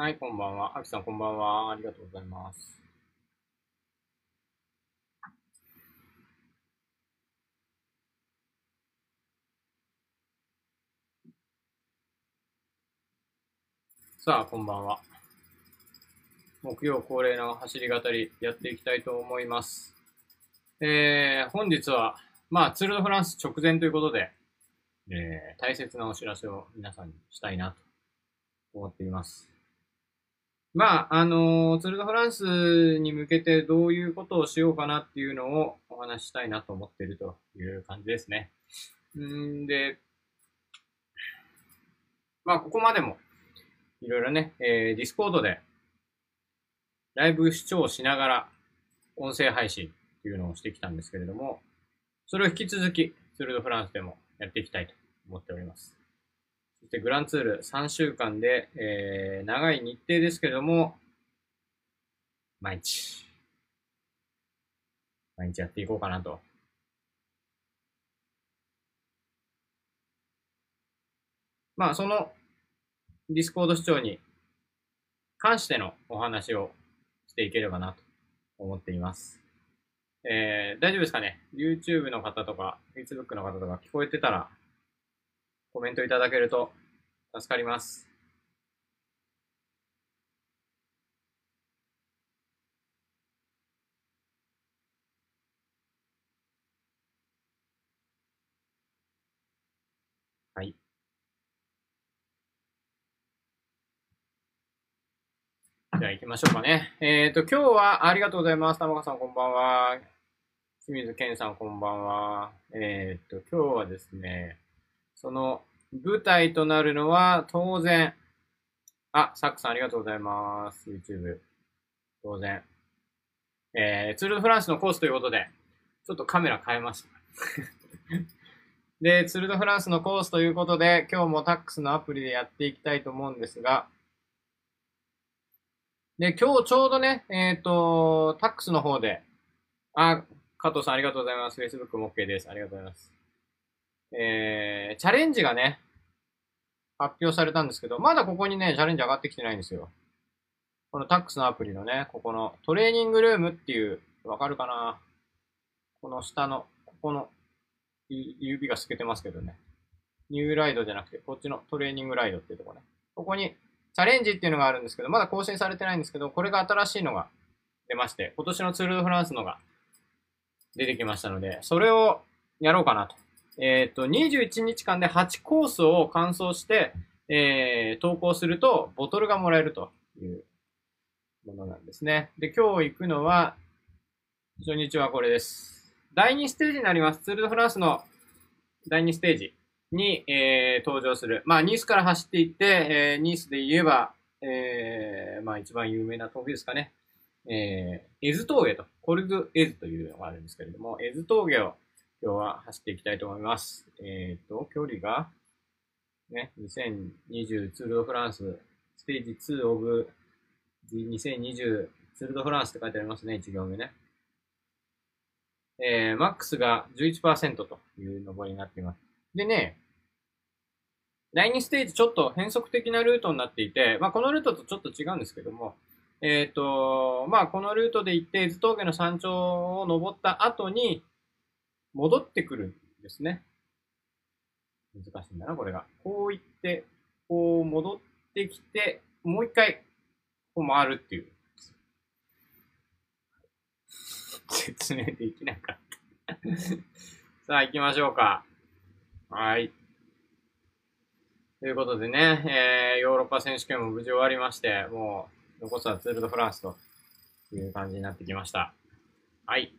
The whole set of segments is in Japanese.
はい、こんばんは。あきさん、こんばんは。ありがとうございます。さあ、こんばんは。木曜恒例の走り語りやっていきたいと思います。えー、本日は、まあ、ツールドフランス直前ということで、えー、大切なお知らせを皆さんにしたいなと思っています。まあ、あのツール・ド・フランスに向けてどういうことをしようかなっていうのをお話ししたいなと思っているという感じですね。んで、まあ、ここまでも、いろいろね、えー、ディスコードで、ライブ視聴しながら、音声配信っていうのをしてきたんですけれども、それを引き続き、ツール・ド・フランスでもやっていきたいと思っております。そしてグランツール3週間で、えー、長い日程ですけれども、毎日、毎日やっていこうかなと。まあ、そのディスコード視聴に関してのお話をしていければなと思っています。えー、大丈夫ですかね ?YouTube の方とか、Facebook の方とか聞こえてたらコメントいただけると助かります。はい。じゃあ行きましょうかね。えっ、ー、と、今日はありがとうございます。玉川さんこんばんは。清水健さんこんばんは。えっ、ー、と、今日はですね、その舞台となるのは当然、あ、サックさんありがとうございます。YouTube。当然。えー、ツール・ド・フランスのコースということで、ちょっとカメラ変えました。で、ツール・ド・フランスのコースということで、今日もタックスのアプリでやっていきたいと思うんですが、で、今日ちょうどね、えっ、ー、と、タックスの方で、あ、加藤さんありがとうございます。Facebook も OK です。ありがとうございます。えー、チャレンジがね、発表されたんですけど、まだここにね、チャレンジ上がってきてないんですよ。このタックスのアプリのね、ここのトレーニングルームっていう、わかるかな？この下の、ここの指が透けてますけどね。ニューライドじゃなくて、こっちのトレーニングライドっていうとこね。ここにチャレンジっていうのがあるんですけど、まだ更新されてないんですけど、これが新しいのが出まして、今年のツール・ド・フランスのが出てきましたので、それをやろうかなとえっ、ー、と、21日間で8コースを完走して、えー、投稿すると、ボトルがもらえるというものなんですね。で、今日行くのは、初日はこれです。第2ステージになります。ツール・ド・フランスの第2ステージに、えー、登場する。まあ、ニースから走っていって、えー、ニースで言えば、えー、まあ、一番有名な峠ですかね。えー、エズ峠と、コルドエズというのがあるんですけれども、エズ峠を今日は走っていきたいと思います。えっ、ー、と、距離が、ね、2020ツールドフランス、ステージ2オブ2020ツールドフランスって書いてありますね、1行目ね。えー、マックスが11%という上りになっています。でね、第2ステージちょっと変則的なルートになっていて、まあ、このルートとちょっと違うんですけども、えっ、ー、と、まあ、このルートで行って、伊豆峠の山頂を登った後に、戻ってくるんですね。難しいんだな、これが。こう行って、こう戻ってきて、もう一回、こう回るっていう。説明できなかった さあ、行きましょうか。はい。ということでね、えー、ヨーロッパ選手権も無事終わりまして、もう、残すはツール・ド・フランスという感じになってきました。はい。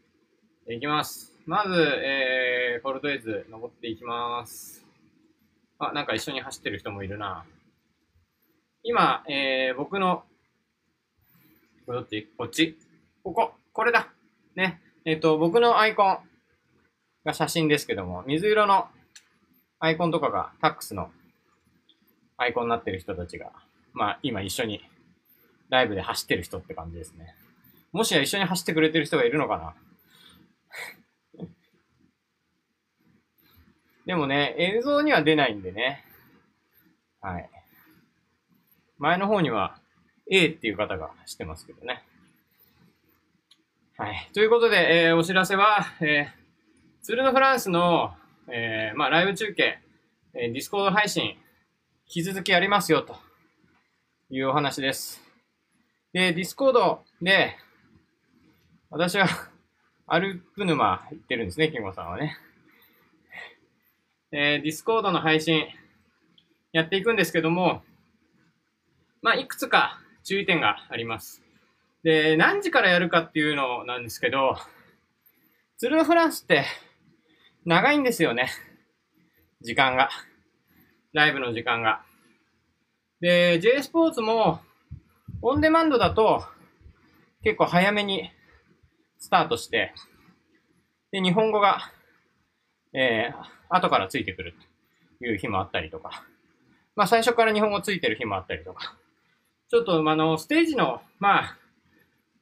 いきます。まず、えー、コルドエイズ登っていきます。あ、なんか一緒に走ってる人もいるな。今、えー、僕の、こっちこっちこここれだね。えっ、ー、と、僕のアイコンが写真ですけども、水色のアイコンとかがタックスのアイコンになってる人たちが、まあ今一緒にライブで走ってる人って感じですね。もしや一緒に走ってくれてる人がいるのかなでもね、映像には出ないんでね。はい。前の方には A っていう方が知ってますけどね。はい。ということで、えー、お知らせは、えー、ツール・ド・フランスの、えー、まあ、ライブ中継、えー、ディスコード配信、引き続きやりますよ、というお話です。で、ディスコードで、私は、アルプ沼行ってるんですね、キモさんはね。えー、ディスコードの配信、やっていくんですけども、まあ、いくつか注意点があります。で、何時からやるかっていうのなんですけど、ツール・ド・フランスって長いんですよね。時間が。ライブの時間が。で、J スポーツもオンデマンドだと結構早めにスタートして、で、日本語が、えー、後からついてくるという日もあったりとか、まあ最初から日本語ついてる日もあったりとか、ちょっとあの、ステージの、まあ、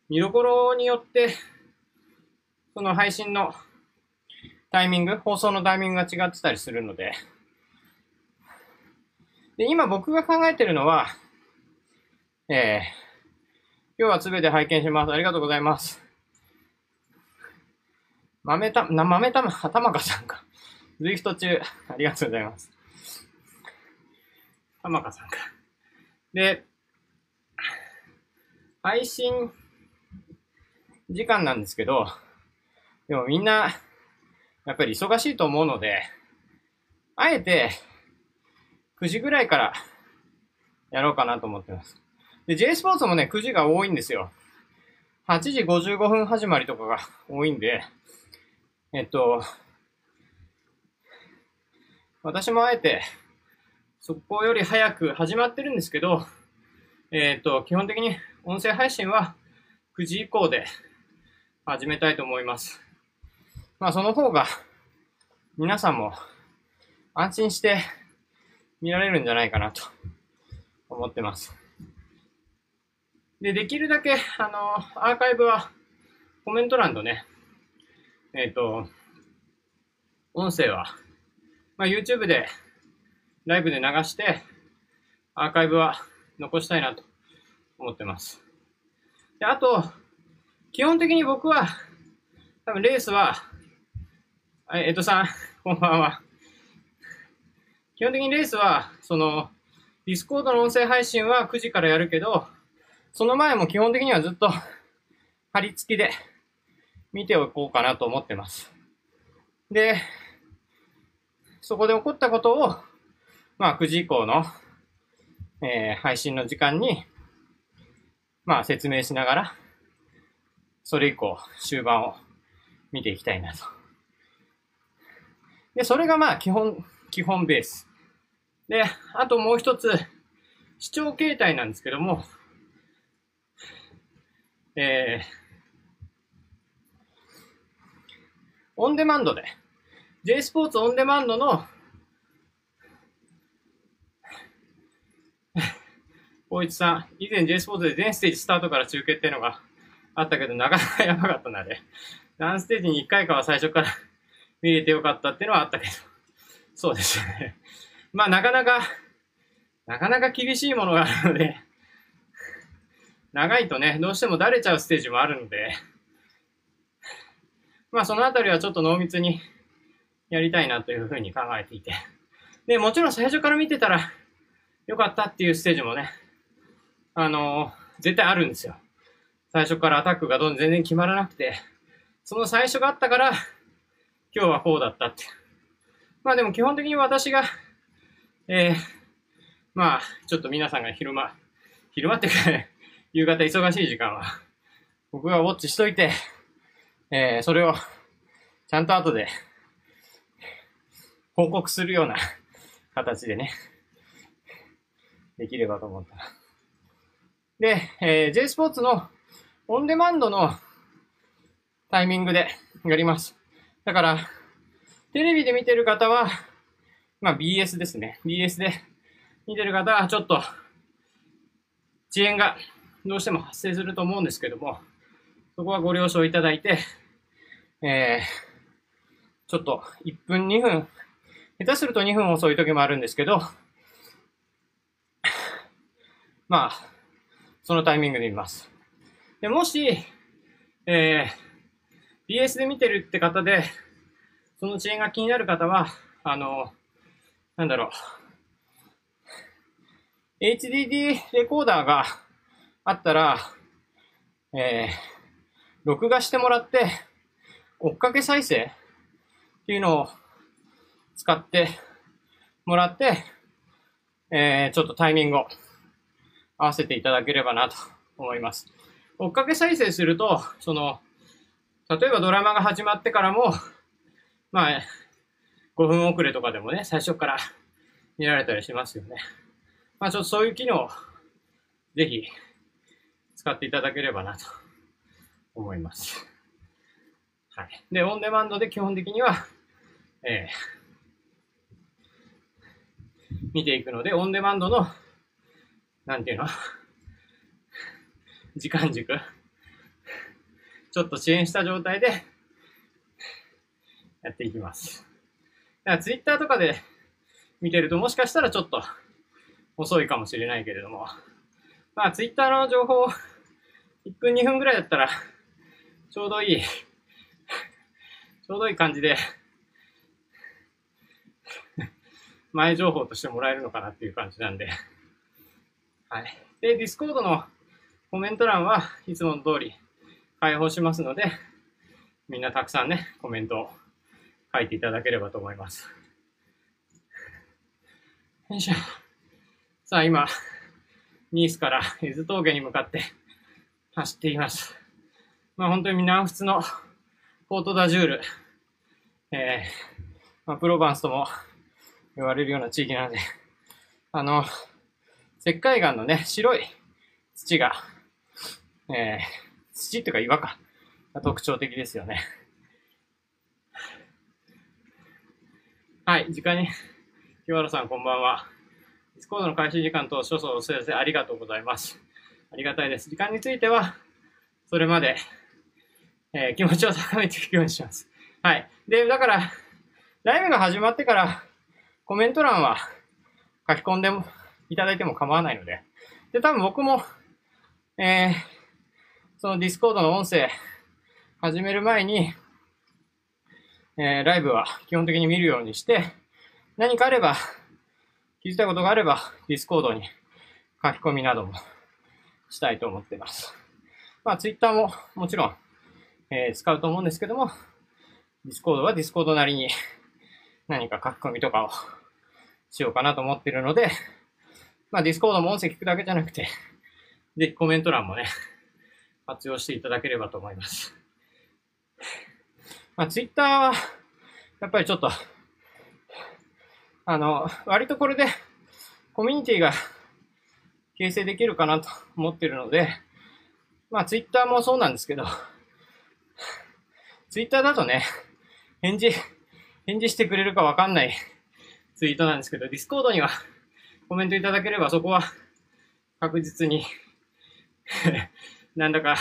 見どころによって、その配信のタイミング、放送のタイミングが違ってたりするので、で、今僕が考えてるのは、えー、今日はすべて拝見します。ありがとうございます。豆た、な、豆たま、たまかさんか。ズイフト中、ありがとうございます。たまかさんか。で、配信時間なんですけど、でもみんな、やっぱり忙しいと思うので、あえて、9時ぐらいからやろうかなと思ってます。で、J スポーツもね、9時が多いんですよ。8時55分始まりとかが多いんで、えっと、私もあえて、そこより早く始まってるんですけど、えっと、基本的に音声配信は9時以降で始めたいと思います。まあ、その方が、皆さんも安心して見られるんじゃないかなと思ってます。で、できるだけ、あの、アーカイブはコメント欄とね、えっ、ー、と、音声はまあ、YouTube で、ライブで流して、アーカイブは残したいなと思ってます。で、あと、基本的に僕は、多分レースは、え、江戸さん、こんばんは。基本的にレースは、その、ディスコードの音声配信は9時からやるけど、その前も基本的にはずっと、貼り付きで見ておこうかなと思ってます。で、そこで起こったことを、まあ、9時以降の、えー、配信の時間に、まあ、説明しながら、それ以降、終盤を見ていきたいなと。で、それがまあ、基本、基本ベース。で、あともう一つ、視聴形態なんですけども、えー、オンデマンドで、J スポーツオンデマンドの、大一さん、以前 J スポーツで全ステージスタートから中継っていうのがあったけど、なかなかやばかったなで、何ステージに1回かは最初から 見れてよかったっていうのはあったけど、そうですよね。まあ、なかなか、なかなか厳しいものがあるので、長いとね、どうしてもだれちゃうステージもあるので、まあそのあたりはちょっと濃密に やりたいなというふうに考えていて。で、もちろん最初から見てたらよかったっていうステージもね、あのー、絶対あるんですよ。最初からアタックがどん全然決まらなくて、その最初があったから、今日はこうだったって。まあでも基本的に私が、えー、まあ、ちょっと皆さんが昼間、昼間ってか、夕方忙しい時間は、僕がウォッチしといて、えー、それを、ちゃんと後で、報告するような形でね、できればと思った。で、えー、J スポーツのオンデマンドのタイミングでやります。だから、テレビで見てる方は、まあ BS ですね。BS で見てる方はちょっと遅延がどうしても発生すると思うんですけども、そこはご了承いただいて、えー、ちょっと1分2分下手すると2分遅い時もあるんですけど、まあ、そのタイミングで見ます。で、もし、えー、BS で見てるって方で、その遅延が気になる方は、あの、なんだろう、HDD レコーダーがあったら、えー、録画してもらって、追っかけ再生？っていうのを使ってもらって、えー、ちょっとタイミングを合わせていただければなと思います。追っかけ再生すると、その、例えばドラマが始まってからも、まあ、5分遅れとかでもね、最初から見られたりしますよね。まあちょっとそういう機能、ぜひ使っていただければなと思います。はい。で、オンデマンドで基本的には、えー、見ていくので、オンデマンドの、なんていうの？時間軸、ちょっと遅延した状態で、やっていきます。だからツイッターとかで見てるともしかしたらちょっと遅いかもしれないけれども、まあツイッターの情報1分2分ぐらいだったらちょうどいい、ちょうどいい感じで 前情報としてもらえるのかなっていう感じなんで、はい。で、ディスコードのコメント欄はいつもの通り開放しますので、みんなたくさんね、コメントを書いていただければと思います。よいしょ。さあ、今、ニースから伊豆峠に向かって走っています。まあ本当に南仏のポートダジュール、えー、まあ、プロバンスとも言われるような地域なので、あの、石灰岩のね、白い土が、えー、土っていうか岩か、が特徴的ですよね。はい、時間に、清原さんこんばんは。ディスコードの開始時間と少々お知らせありがとうございます。ありがたいです。時間については、それまで、えー、気持ちを高めていくようにします。はい。で、だから、ライブが始まってから、コメント欄は書き込んでもいただいても構わないので、で、多分僕も、えー、そのディスコードの音声始める前に、えー、ライブは基本的に見るようにして、何かあれば、気づいたことがあれば、ディスコードに書き込みなどもしたいと思っています。まあ、ツイッターももちろん、えー、使うと思うんですけども、ディスコードはディスコードなりに 何か書き込みとかを しようかなと思ってるので、まあ、ディスコードも音声聞くだけじゃなくて、で、コメント欄もね、活用していただければと思います。まあ、ツイッターは、やっぱりちょっと、あの、割とこれで、コミュニティが形成できるかなと思ってるので、まあ、ツイッターもそうなんですけど、ツイッターだとね、返事、返事してくれるかわかんない ツイートなんですけど、ディスコードには コメントいただければそこは確実に何らか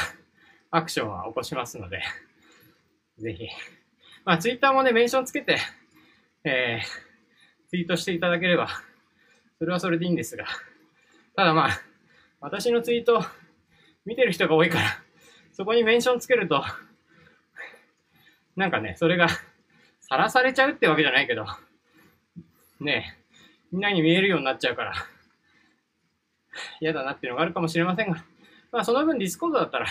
アクションは起こしますので、ぜひ。まあ、ツイッターもね、メンションつけて、えー、ツイートしていただければ、それはそれでいいんですが、ただまあ、私のツイート見てる人が多いから、そこにメンションつけると、なんかね、それが、さらされちゃうってわけじゃないけど、ねえ。みんなに見えるようになっちゃうから、嫌だなっていうのがあるかもしれませんが、まあその分ディスコードだったら、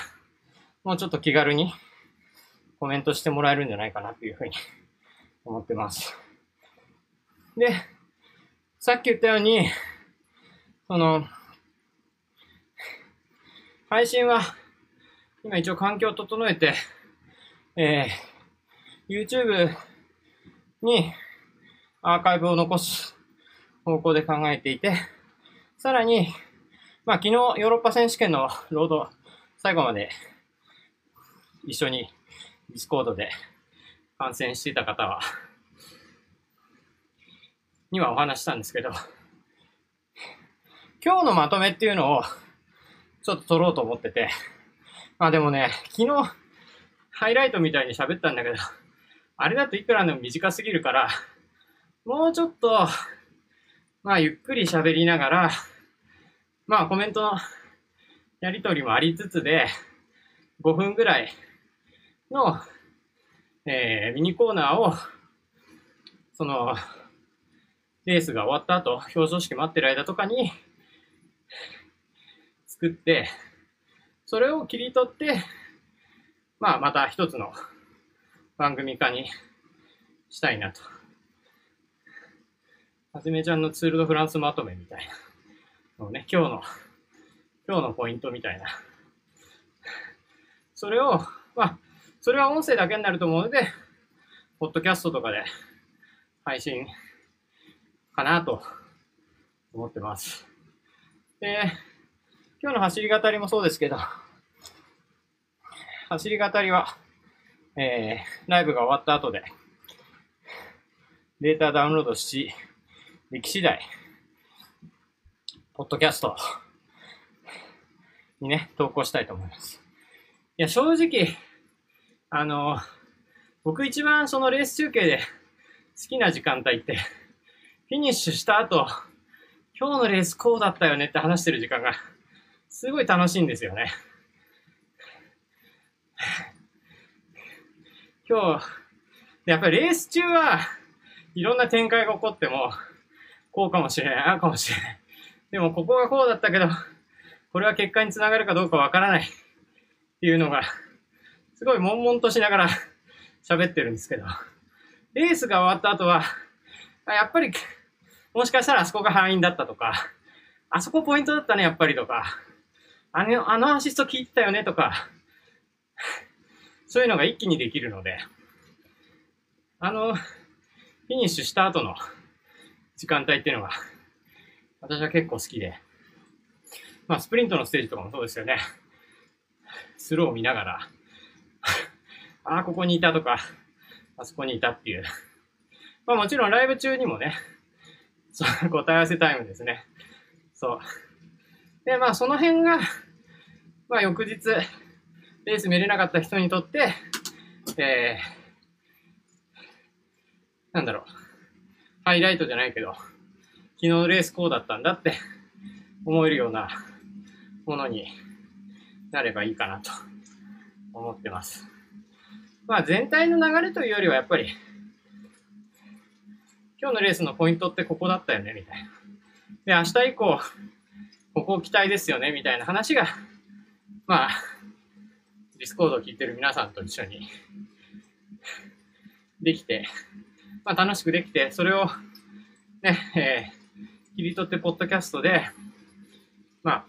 もうちょっと気軽にコメントしてもらえるんじゃないかなっていうふうに思ってます。で、さっき言ったように、その、配信は、今一応環境を整えて、えー、YouTube にアーカイブを残す方向で考えていて、さらに、まあ昨日ヨーロッパ選手権のロード最後まで一緒にディスコードで観戦していた方は、にはお話したんですけど、今日のまとめっていうのをちょっと撮ろうと思ってて、まあでもね、昨日ハイライトみたいに喋ったんだけど、あれだといくらでも短すぎるから、もうちょっと、まあゆっくり喋りながら、まあコメントのやりとりもありつつで、5分ぐらいの、えー、ミニコーナーを、その、レースが終わった後、表彰式待ってる間とかに、作って、それを切り取って、まあ、また一つの番組化にしたいなと。はじめちゃんのツールドフランスまとめみたいなのね、今日の、今日のポイントみたいな。それを、まあ、それは音声だけになると思うので、ポッドキャストとかで配信かなと思ってます。で、今日の走り語りもそうですけど、走り語りは、えー、ライブが終わった後で、データダウンロードし、歴史代、ポッドキャストにね、投稿したいと思います。いや、正直、あの、僕一番そのレース中継で好きな時間帯って、フィニッシュした後、今日のレースこうだったよねって話してる時間が、すごい楽しいんですよね。今日、やっぱりレース中はいろんな展開が起こっても、こうかもしれない、ああかもしれない。でもここがこうだったけど、これは結果につながるかどうかわからないっていうのが、すごい悶々としながら喋ってるんですけど、レースが終わった後は、やっぱり、もしかしたらあそこが敗因だったとか、あそこポイントだったね、やっぱりとか、あの、あのアシスト聞いてたよねとか、そういうのが一気にできるので、あの、フィニッシュした後の時間帯っていうのが、私は結構好きで、まあ、スプリントのステージとかもそうですよね。スローを見ながら、ああ、ここにいたとか、あそこにいたっていう。まあもちろんライブ中にもね、その答え合わせタイムですね。そう。で、まあその辺が、まあ翌日、レース見れなかった人にとって、えー、なんだろう、ハイライトじゃないけど、昨日のレースこうだったんだって思えるようなものになればいいかなと思ってます。まあ全体の流れというよりはやっぱり、今日のレースのポイントってここだったよね、みたいな。で、明日以降、ここ期待ですよね、みたいな話が、まあ、ディスコードを聞いてる皆さんと一緒に。できて、まあ楽しくできて、それをね、えー、切り取ってポッドキャストで、まあ、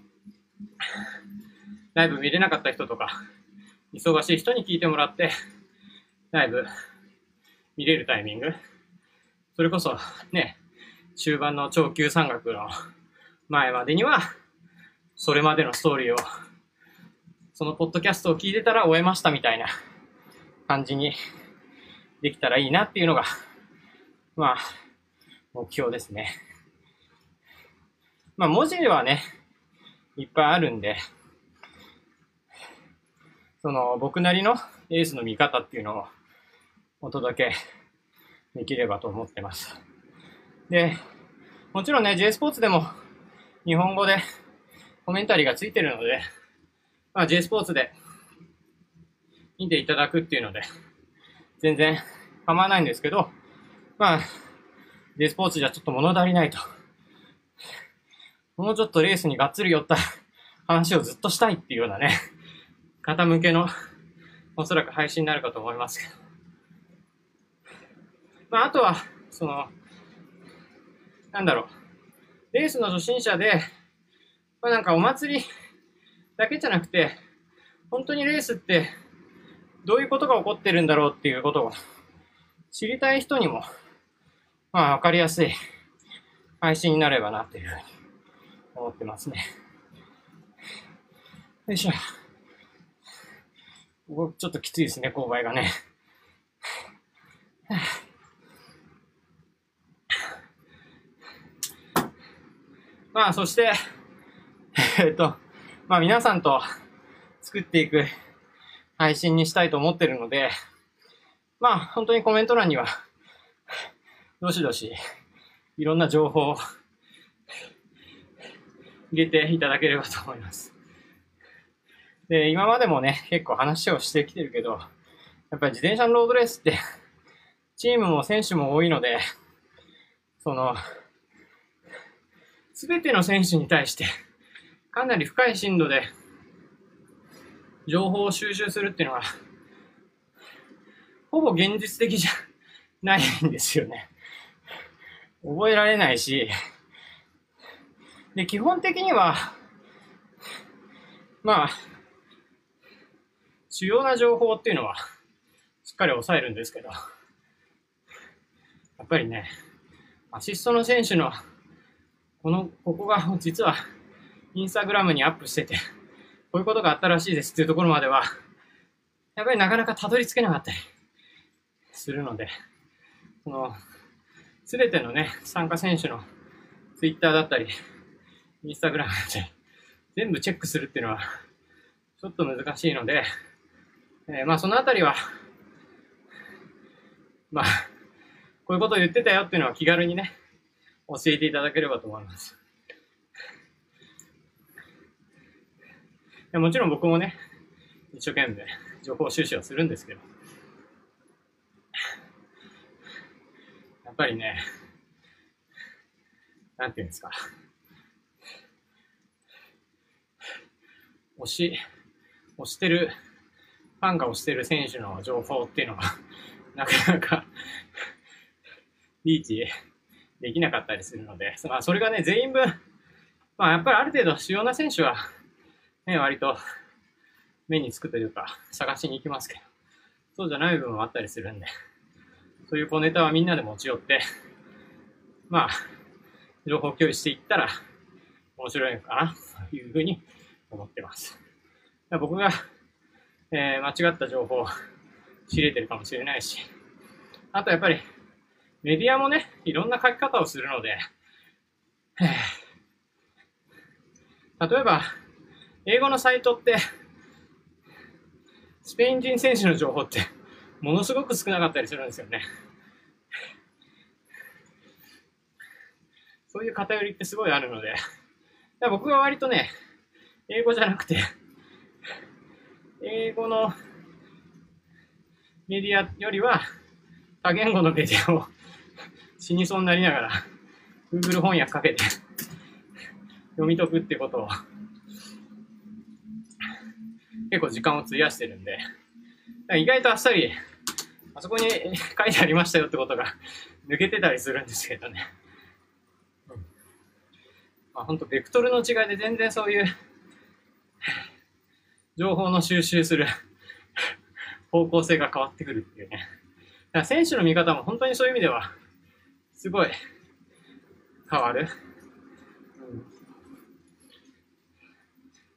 ライブ見れなかった人とか、忙しい人に聞いてもらって、ライブ見れるタイミング、それこそね、終盤の超級山岳の前までには、それまでのストーリーを、そのポッドキャストを聞いてたら終えましたみたいな感じにできたらいいなっていうのが、まあ、目標ですね。まあ文字はね、いっぱいあるんで、その僕なりのエースの見方っていうのをお届けできればと思ってます。で、もちろんね、J スポーツでも日本語でコメンタリーがついてるので、まあ、J スポーツで見ていただくっていうので、全然構わないんですけど、まあ、J スポーツじゃちょっと物足りないと。もうちょっとレースにがっつり寄った話をずっとしたいっていうようなね、方向けのおそらく配信になるかと思いますけど。まあ、あとは、その、なんだろう、レースの初心者で、まあ、なんかお祭りだけじゃなくて、本当にレースってどういうことが起こってるんだろうっていうことを知りたい人にも、まあわかりやすい配信になればなというふうに思ってますね。よいしょ。ここちょっときついですね、勾配がね。まあ、そして、えっと、まあ皆さんと 作っていく配信にしたいと思ってるので、まあ本当にコメント欄には、どしどし、いろんな情報を 入れていただければと思います。で、今までもね、結構話をしてきてるけど、やっぱり自転車のロードレースって、チームも選手も多いので、その、すべての選手に対して、かなり深い深度で、情報を収集するっていうのは、ほぼ現実的じゃないんですよね。覚えられないし、で、基本的には、まあ、主要な情報っていうのは、しっかり抑えるんですけど、やっぱりね、アシストの選手の、この、ここが実は、インスタグラムにアップしてて、こういうことがあったらしいですっていうところまでは、やっぱりなかなかたどり着けなかったりするので、その、すべてのね、参加選手のツイッターだったり、インスタグラムだったり、全部チェックするっていうのは、ちょっと難しいので、えー、まあそのあたりは、まあ、こういうことを言ってたよっていうのは気軽にね、教えていただければと思います。もちろん僕もね、一生懸命情報収集はするんですけど、やっぱりね、なんていうんですか、押し、押してる、ファンが押してる選手の情報っていうのは、なかなかリーチできなかったりするので、まあ、それがね、全員分、まあ、やっぱりある程度主要な選手は、ね、割と目につくというか、探しに行きますけど、そうじゃない部分もあったりするんで、そういう小ネタはみんなで持ち寄って、まあ、情報共有していったら面白いのかな、というふうに思ってます。僕が、えー、間違った情報を仕入れてるかもしれないし、あとやっぱり、メディアもね、いろんな書き方をするので、例えば、英語のサイトって、スペイン人選手の情報って、ものすごく少なかったりするんですよね。そういう偏りってすごいあるので、僕は割とね、英語じゃなくて、英語のメディアよりは多言語のメディアを 死にそうになりながら Google 翻訳かけて読み解くってことを結構時間を費やしてるんで、意外とあっさりあそこに書いてありましたよってことが抜けてたりするんですけどね。うんまあ、本当ベクトルの違いで全然そういう情報の収集する方向性が変わってくるっていうね。だから選手の見方も本当にそういう意味では、すごい変わる。うん、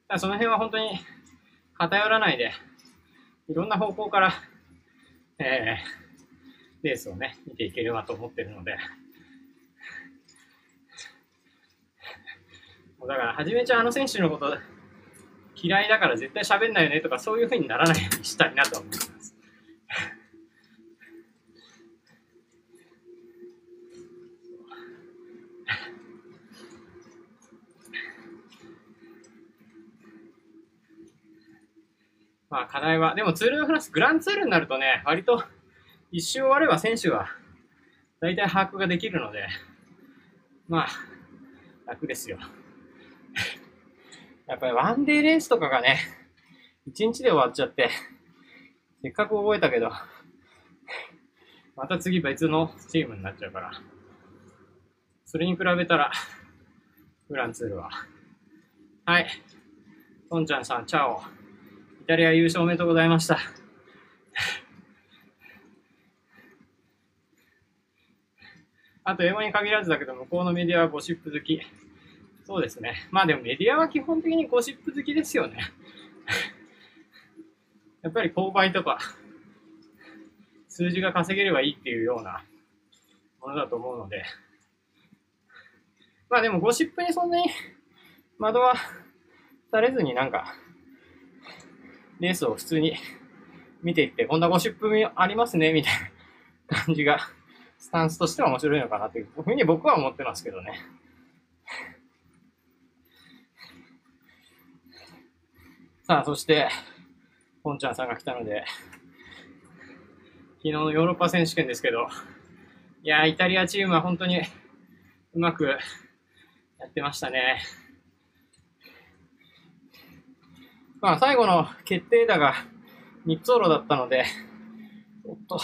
だその辺は本当に偏らないで、いろんな方向から、えー、レースをね、見ていければと思ってるので、だから、はじめちゃんあの選手のこと嫌いだから絶対喋んないよねとかそういうふうにならないようにしたいなと思います。まあ課題は、でもツール・ド・フランス、グランツールになるとね、割と 一周終われば選手は大体把握ができるので、まあ、楽ですよ。やっぱりワンデーレースとかがね、一日で終わっちゃって、せっかく覚えたけど、また次別のチームになっちゃうから、それに比べたら、フランツールは。はい。トンちゃんさん、チャオ。イタリア優勝おめでとうございました。あと、英語に限らずだけど、向こうのメディアはゴシップ好き。そうですね。まあでもメディアは基本的にゴシップ好きですよね。やっぱり購買とか、数字が稼げればいいっていうようなものだと思うので。まあでもゴシップにそんなに惑わされずになんか、レースを普通に 見ていって、こんなゴシップありますね、みたいな感じが、スタンスとしては面白いのかなというふうに僕は思ってますけどね。さあ、そして、ポンちゃんさんが来たので、昨日のヨーロッパ選手権ですけど、いや、イタリアチームは本当にうまくやってましたね。まあ、最後の決定打が三つ路だったので、おっと、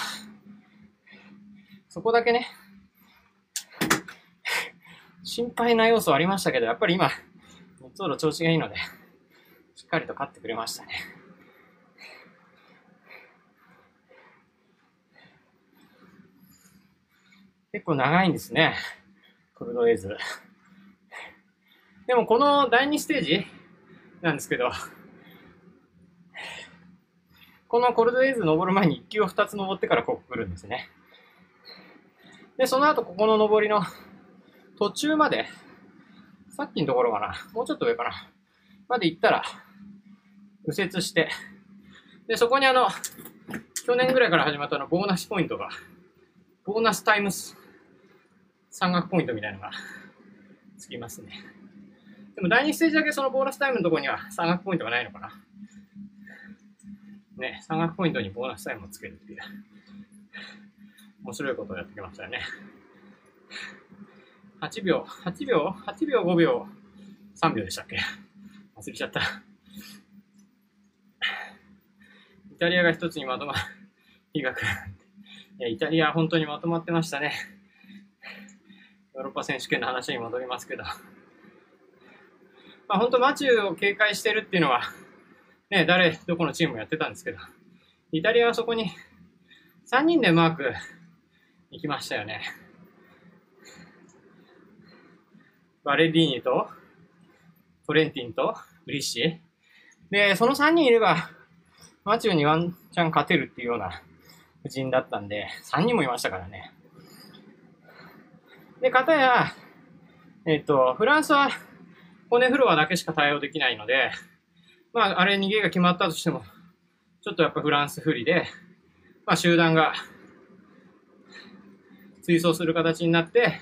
そこだけね、心配な要素ありましたけど、やっぱり今、三つ路調子がいいので、しっかりと勝ってくれましたね。結構長いんですね。コルドエーズ。でもこの第2ステージなんですけど、このコルドエーズ登る前に1級を2つ登ってからここ来るんですね。で、その後ここの登りの 途中まで、さっきのところかな、もうちょっと上かな、まで行ったら、右折して、で、そこにあの、去年ぐらいから始まったのボーナスポイントが、ボーナスタイムス山岳ポイントみたいなのがつきますね。でも第2ステージだけそのボーナスタイムのところには山岳ポイントがないのかな。ね、山岳ポイントにボーナスタイムをつけるっていう、面白いことをやってきましたよね。8秒、8秒、8秒、5秒、3秒でしたっけ？忘れちゃった。イタリアが一つにまとまる日が来る。いや、イタリアは本当にまとまってましたね。ヨーロッパ選手権の話に戻りますけど。まあ本当マチューを警戒してるっていうのは、ね、誰、どこのチームやってたんですけど、イタリアはそこに3人でマーク行きましたよね。バレディーニと、トレンティンと、ブリッシー。で、その3人いれば、マチューにワンチャン勝てるっていうような布陣だったんで、3人もいましたからね。で、かたや、えっ、と、フランスは骨フロアだけしか対応できないので、まあ、あれ逃げが決まったとしても、ちょっとやっぱフランス不利で、まあ、集団が追走する形になって、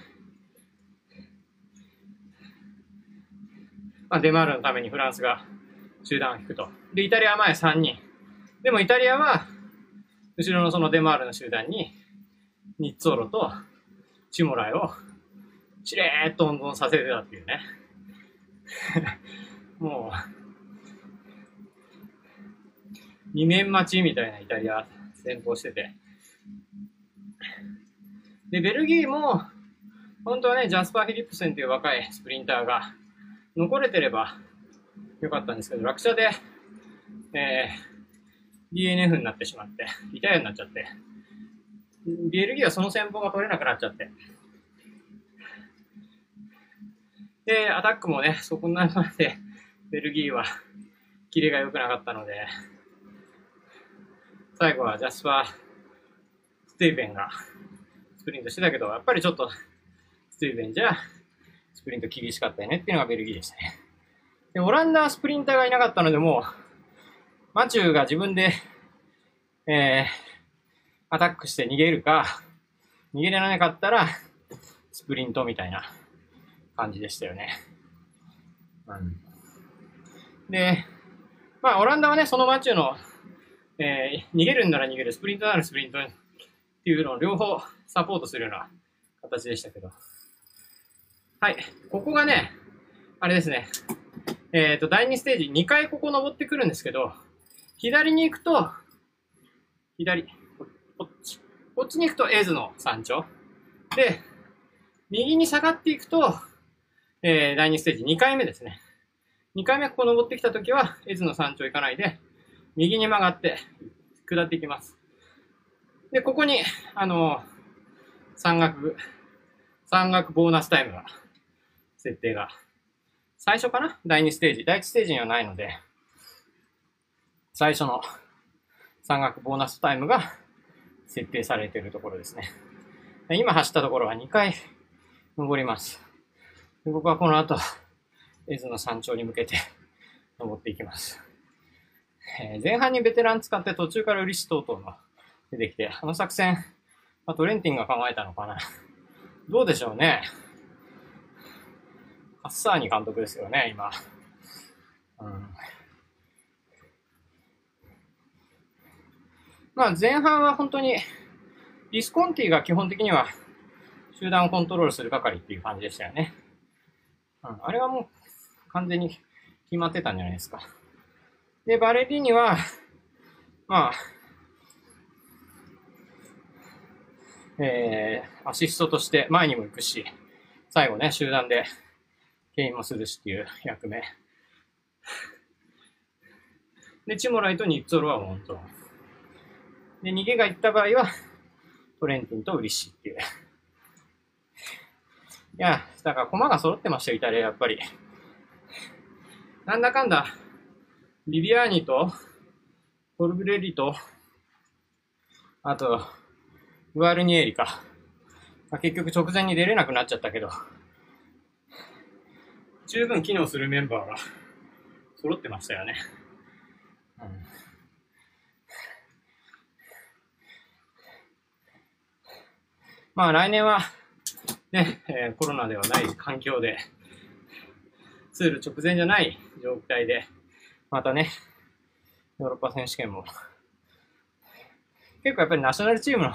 まあ、デマールのためにフランスが集団を引くと。で、イタリアは前3人。でもイタリアは、後ろのそのデマールの集団に、ニッツォロとチモライを、しれーっと温存させてたっていうね。もう、2面待ちみたいなイタリア先行してて。で、ベルギーも、本当はね、ジャスパー・フィリップセンという若いスプリンターが残れてればよかったんですけど、落車で、えー、DNF になってしまって、リタイアになっちゃって、ベルギーはその戦法が取れなくなっちゃって。で、アタックもね、そこになって、ベルギーは、キレが良くなかったので、最後はジャスパー・スティーベンがスプリントしてたけど、やっぱりちょっと、スティーベンじゃ、スプリント厳しかったよねっていうのがベルギーでしたね。で、オランダはスプリンターがいなかったので、もう、マチューが自分で、えー、アタックして逃げるか、逃げられなかったら、スプリントみたいな感じでしたよね。うん、で、まあ、オランダはね、そのマチューの、えー、逃げるんなら逃げる、スプリントならスプリントっていうのを両方サポートするような形でしたけど。はい。ここがね、あれですね。えっ、ー、と、第2ステージ、2回ここ登ってくるんですけど、左に行くと、左、こっち。こっちに行くとエズの山頂。で、右に下がっていくと、えー、第2ステージ2回目ですね。2回目ここ登ってきたときは、エズの山頂行かないで、右に曲がって、下っていきます。で、ここに、あの、山岳、山岳ボーナスタイムが、設定が、最初かな？第2ステージ。第1ステージにはないので、最初の山岳ボーナスタイムが設定されているところですね。今走ったところは2回登ります。僕はこの後、エズの山頂に向けて登っていきます。えー、前半にベテラン使って途中から売り師等々が出てきて、あの作戦、まあ、トレンティンが考えたのかな。どうでしょうね。カッサーニ監督ですよね、今。うん。まあ前半は本当に、ディスコンティが基本的には集団をコントロールする係っていう感じでしたよね。うん、あれはもう完全に決まってたんじゃないですか。で、バレリーニは、まあ、えー、アシストとして前にも行くし、最後ね、集団で、牽引もするしっていう役目。で、チモライとニッツォロは本当。で、逃げが行った場合は、トレンティンとウリッシーっていう。いや、だから駒が揃ってましたよ、イタリア、やっぱり。なんだかんだ、ビビアーニと、コルブレリと、あと、グアルニエリか。まあ、結局直前に出れなくなっちゃったけど、十分機能するメンバーが揃ってましたよね。うん、まあ来年は、ね、え、コロナではない環境で、ツール直前じゃない状態で、またね、ヨーロッパ選手権も、結構やっぱりナショナルチームの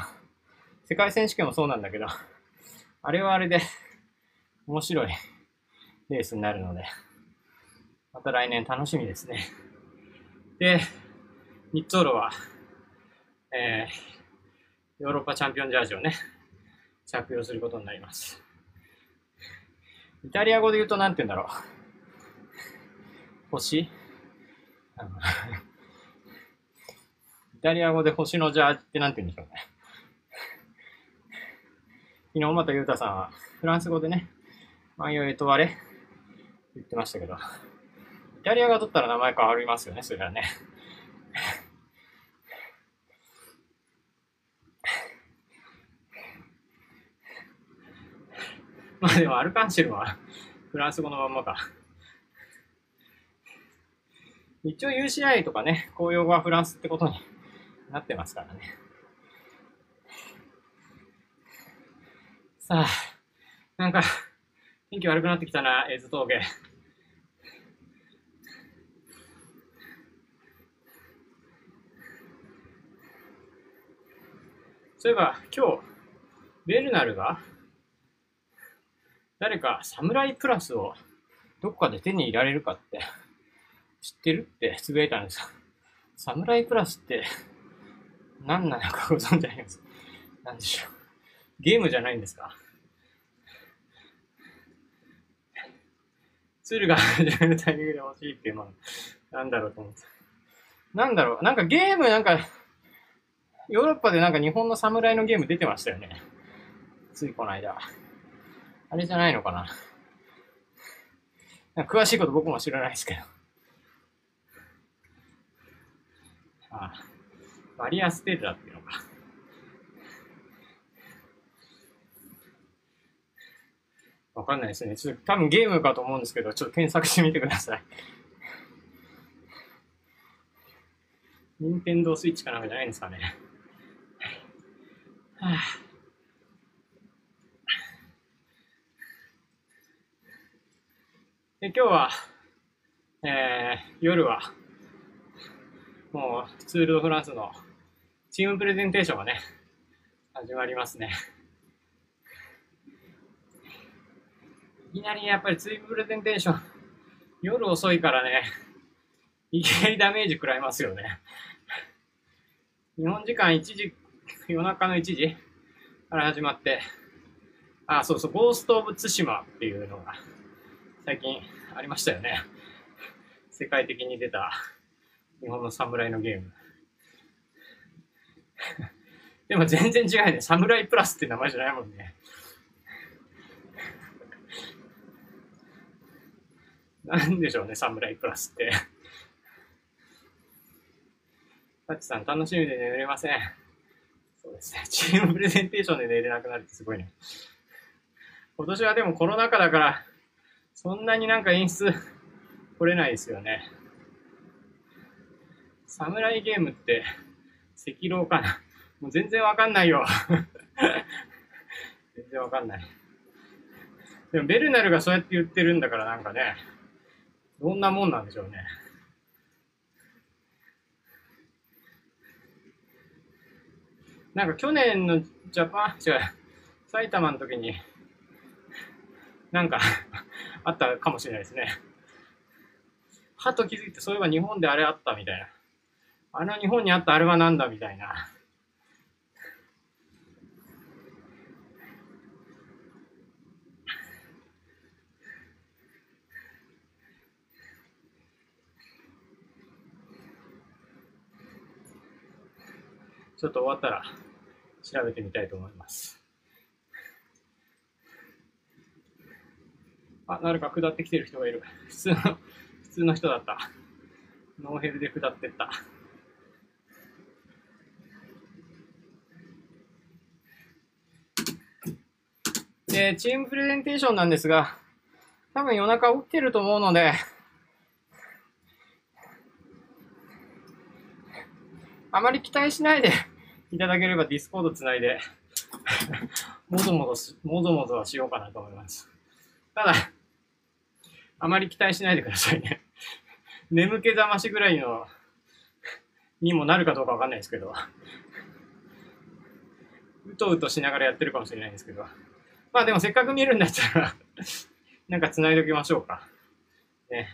世界選手権もそうなんだけど、あれはあれで面白いレースになるので、また来年楽しみですね。で、ニッツォーロは、えー、ヨーロッパチャンピオンジャージをね、着用することになります。イタリア語で言うと何て言うんだろう。星？イタリア語で星のジャージって何て言うんでしょうね。昨日、またゆうたさんは、フランス語でね、マンヨエトワレ言ってましたけど、イタリアが取ったら名前変わりますよね、それはね。まあでも、アルカンシェルはフランス語のまんまか。一応 UCI とかね、公用語はフランスってことになってますからね。さあ、なんか、天気悪くなってきたな、エイズ峠。そういえば、今日、ベルナルが、誰か、サムライプラスをどこかで手に入れられるかって知ってる？ってつぶやいたんですよ。サムライプラスって何なのかご存知ないです？何でしょう？ゲームじゃないんですか？ツールが始めるタイミングで欲しいっていうのは、なんだろうと思って。なんだろう、なんかゲームなんか、ヨーロッパでなんか日本の侍のゲーム出てましたよね。ついこの間。あれじゃないのか。な？詳しいこと僕も知らないですけど。ああ、バリアステルラっていうのか。わかんないですね。ちょっと多分ゲームかと思うんですけど、ちょっと検索してみてください。任天堂スイッチかなんかじゃないんですかね。はあ、で今日は、えー、夜は、もうツール・ド・フランスのチームプレゼンテーションがね、始まりますね。いきなりやっぱりツイプレゼンテーション、夜遅いからね、いきなりダメージ食らいますよね。日本時間1時、夜中の1時から始まって、あ、そうそう、ゴースト・オブ・ツシマっていうのが最近ありましたよね。世界的に出た日本の侍のゲーム。でも全然違うね。侍プラスって名前じゃないもんね。なんでしょうね、サムライプラスって。タッチさん、楽しみで眠れません。そうですね。チームプレゼンテーションで寝れなくなるってすごいね。今年はでもコロナ禍だから、そんなになんか演出来れないですよね。サムライゲームって、赤狼かな。もう全然わかんないよ。全然わかんない。でもベルナルがそうやって言ってるんだからなんかね、どんなもんなんでしょうね。なんか去年のジャパン、違う、埼玉の時に、なんかあったかもしれないですね。はと気づいて、そういえば日本であれあったみたいな。あの日本にあったあれはなんだみたいな。ちょっと終わったら調べてみたいと思います。あ、誰か下ってきてる人がいる。普通の、普通の人だった。ノーヘルで下ってった。で、チームプレゼンテーションなんですが、多分夜中起きてると思うので、あまり期待しないで いただければディスコードつないでもぞもぞし、もぞもぞはしようかなと思います。ただ、あまり期待しないでくださいね。眠気覚ましぐらいの、にもなるかどうかわかんないですけど、うとうとしながらやってるかもしれないんですけど、まあでもせっかく見るんだったら なんか繋いでおきましょうか。ね。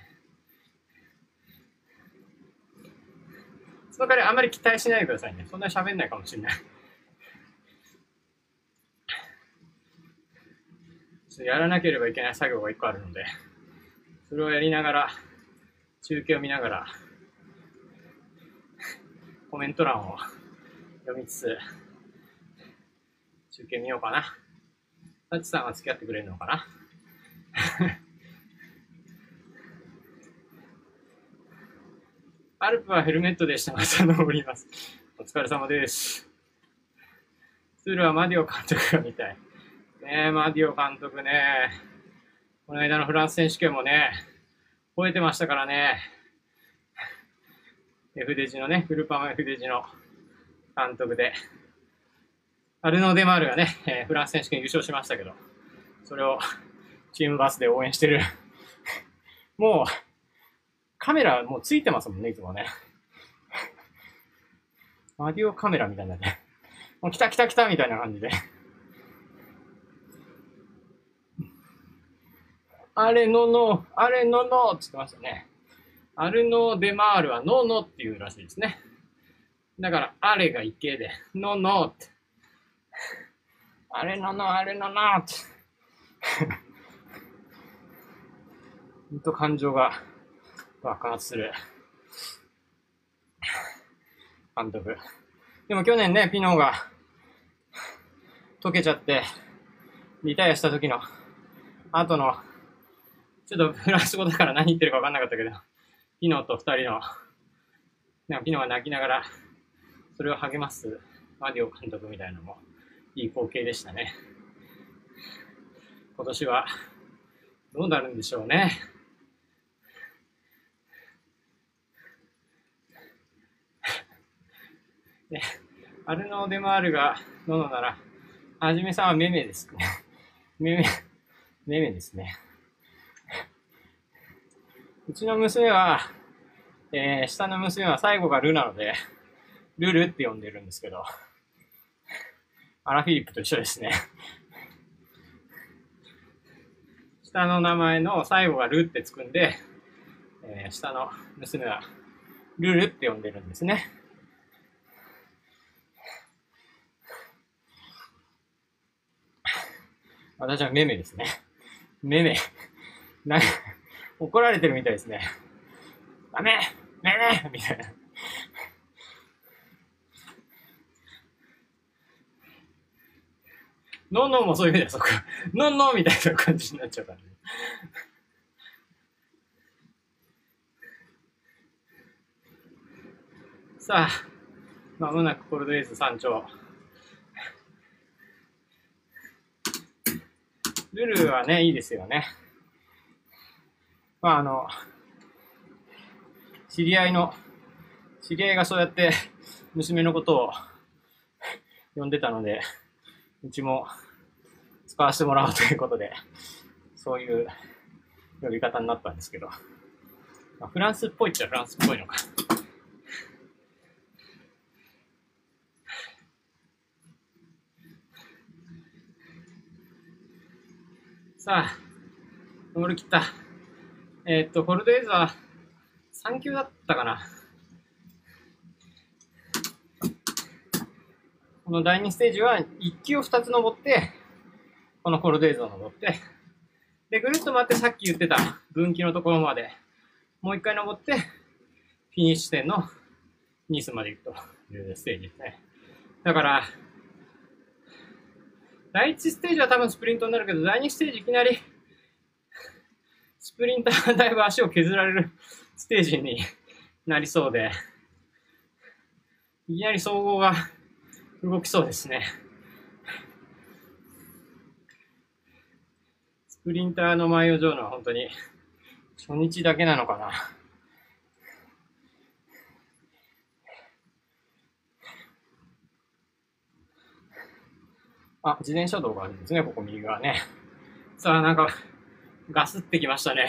その代わりあんまり期待しないでくださいね。そんなに喋んないかもしれないやらなければいけない作業が一個あるので、それをやりながら、中継を見ながら、コメント欄を読みつつ、中継見ようかな。タチさんは付き合ってくれるのかな？アルプはヘルメットでした。また登ります。お疲れ様です。ツールはマディオ監督が見たい。ねえ、マディオ監督ね。この間のフランス選手権もね、吠えてましたからね。F デジのね、フルパマ F デジの監督で。アルノ・デマールがね、えー、フランス選手権優勝しましたけど、それを チームバスで応援してる。もう、カメラもうついてますもんね、いつもね。マディオカメラみたいなね。もう来た来た来たみたいな感じで。あれのの、あれののって言ってましたね。アルノ・デマールはののっていうらしいですね。だから、あれが池で、ののって。あれのの、あれののって。ほんと感情が爆発する監督。でも去年ね、ピノーが溶けちゃって、リタイアした時の後の、ちょっとフランス語だから何言ってるか分かんなかったけど、ピノーと二人の、なんかピノーが泣きながら、それを励ますマディオ監督みたいなのもいい光景でしたね。今年はどうなるんでしょうね。で、アルノー・デマールがどのなら、はじめさんはメメですね。メメ、メメですね。うちの娘は、えー、下の娘は最後がルなので、ルルって呼んでるんですけど、アラフィリップと一緒ですね。下の名前の最後がルってつくんで、えー、下の娘はルルって呼んでるんですね。私はメメですね。メメ。なんか、怒られてるみたいですね。ダメメメみたいな。ノンノンもそういう意味ではそっか。ノンノンみたいな感じになっちゃうからね。さあ、まもなくコールドレーズ山頂。ルルはね、いいですよね。まあ、あの、知り合いの、知り合いがそうやって娘のことを呼んでたので、うちも使わせてもらおうということで、そういう呼び方になったんですけど、まあ、フランスっぽいっちゃフランスっぽいのか。さあ、登り切った。えー、っと、フォルデーザー3級だったかな。この第2ステージは1級を2つ登って、このコルデイズを登って、で、ぐるっと回ってさっき言ってた分岐のところまで、もう一回登って、フィニッシュ点のニースまで行くというステージですね。だから、第1ステージは多分スプリントになるけど、第2ステージいきなり、スプリンターがだいぶ足を削られるステージになりそうで、いきなり総合が動きそうですね。スプリンターの前を上のは本当に初日だけなのかな。あ、自転車道があるんですね、ここ右側ね。さあ、なんか、ガスってきましたね。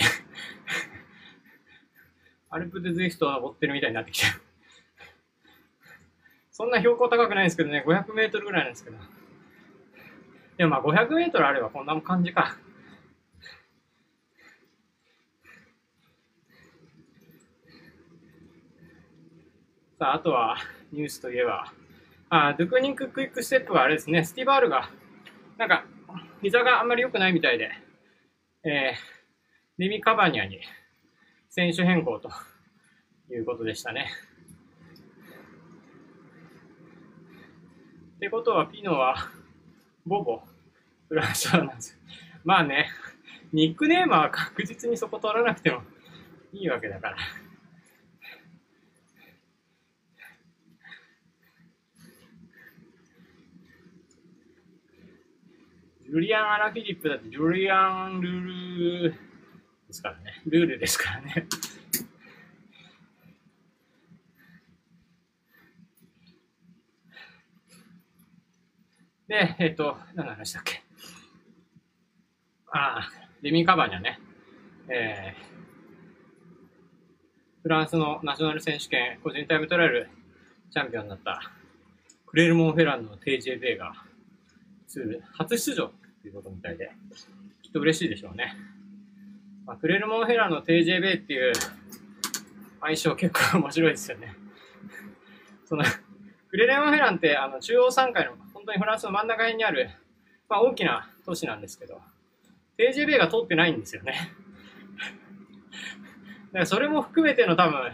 アルプデズイフト登ってるみたいになってきてる。そんな標高高くないんですけどね、500メートルぐらいなんですけど。でもまあ500メートルあればこんな感じか。さあ、あとはニュースといえば、あドゥクニンククイックステップはあれですね、スティバールが、なんか、膝があんまり良くないみたいで、えー、レミ・カバニャに選手変更ということでしたね。ってことは、ピノは、ボボ、フランスなんですよ。まあね、ニックネームは確実にそこ取らなくてもいいわけだから。ジュリアン・アラ・フィリップだってジュリアン・ルールですからね。ルールですからね。で、えっ、と、何の話だっけ？ああ、レミ・カバーニャね。えー、フランスのナショナル選手権個人タイムトライアルチャンピオンになったクレルモン・フェランの TJB が初出場ということみたいで、きっと嬉しいでしょうね。まあ、クレルモン・フェランの TJB っていう相性結構面白いですよね。その、クレルモン・フェランってあの中央3階の当にフランスの真ん中辺にある、まあ、大きな都市なんですけど、TJB が通ってないんですよね。だからそれも含めての多分、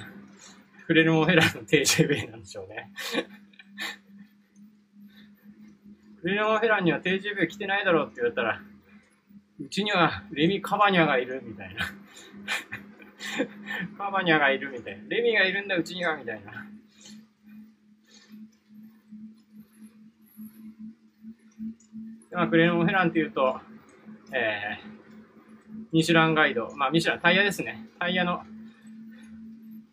フレルモンフェラーの TJB なんでしょうね。フレルモンフェラーには TJB 来てないだろうって言われたら、うちにはレミ・カバニャがいるみたいな。カバニャがいるみたいな。レミがいるんだ、うちにはみたいな。まあ、クレノン・フェランっていうと、えー、ミシュランガイド、まあ、ミシュラン、タイヤですね。タイヤの、